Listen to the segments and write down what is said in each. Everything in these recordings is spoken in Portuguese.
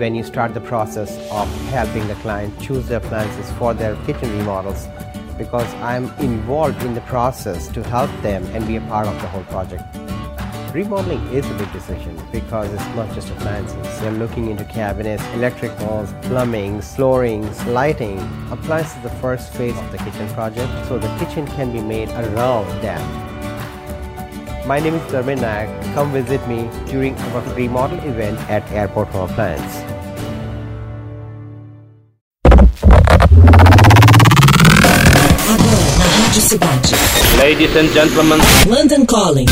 when you start the process of helping the client choose their appliances for their kitchen remodels because I'm involved in the process to help them and be a part of the whole project. Remodeling is a big decision because it's not just appliances. You're looking into cabinets, electric walls, plumbing, flooring, lighting. Appliances is the first phase of the kitchen project, so the kitchen can be made around that. My name is Dharmin Nayak. Come visit me during our remodel event at Airport Rádio Cidade. Ladies and gentlemen, London Calling.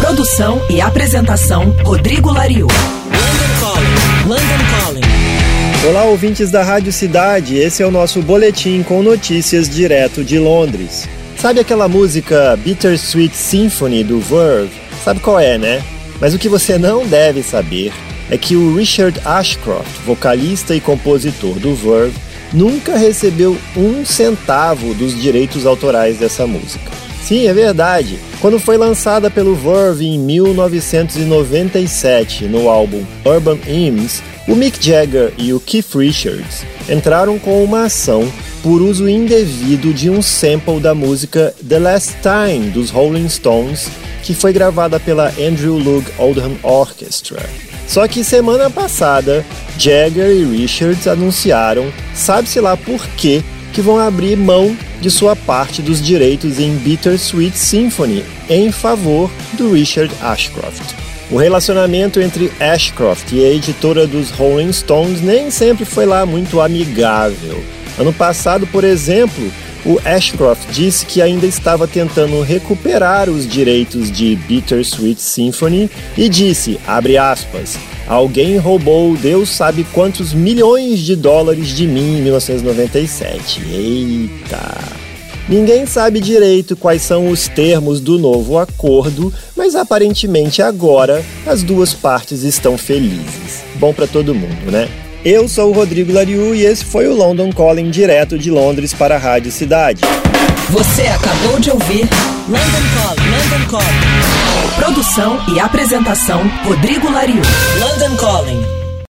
Produção e apresentação Rodrigo Lariu. London Calling. London Calling. Olá, ouvintes da Rádio Cidade. Esse é o nosso boletim com notícias direto de Londres. Sabe aquela música Bittersweet Symphony do Verve? Sabe qual é, né? Mas o que você não deve saber é que o Richard Ashcroft, vocalista e compositor do Verve, nunca recebeu um centavo dos direitos autorais dessa música. Sim, é verdade. Quando foi lançada pelo Verve em 1997 no álbum Urban Hymns, o Mick Jagger e o Keith Richards entraram com uma ação por uso indevido de um sample da música The Last Time dos Rolling Stones, que foi gravada pela Andrew Loog Oldham Orchestra. Só que semana passada, Jagger e Richards anunciaram, sabe-se lá por quê, que vão abrir mão de sua parte dos direitos em Bittersweet Symphony em favor do Richard Ashcroft. O relacionamento entre Ashcroft e a editora dos Rolling Stones nem sempre foi lá muito amigável. Ano passado, por exemplo, o Ashcroft disse que ainda estava tentando recuperar os direitos de Bittersweet Symphony e disse, abre aspas, alguém roubou Deus sabe quantos milhões de dólares de mim em 1997. Eita! Ninguém sabe direito quais são os termos do novo acordo, mas aparentemente agora as duas partes estão felizes. Bom para todo mundo, né? Eu sou o Rodrigo Lariu e esse foi o London Calling direto de Londres para a Rádio Cidade. Você acabou de ouvir London Calling. London Calling. Produção e apresentação Rodrigo Lariu. London Calling.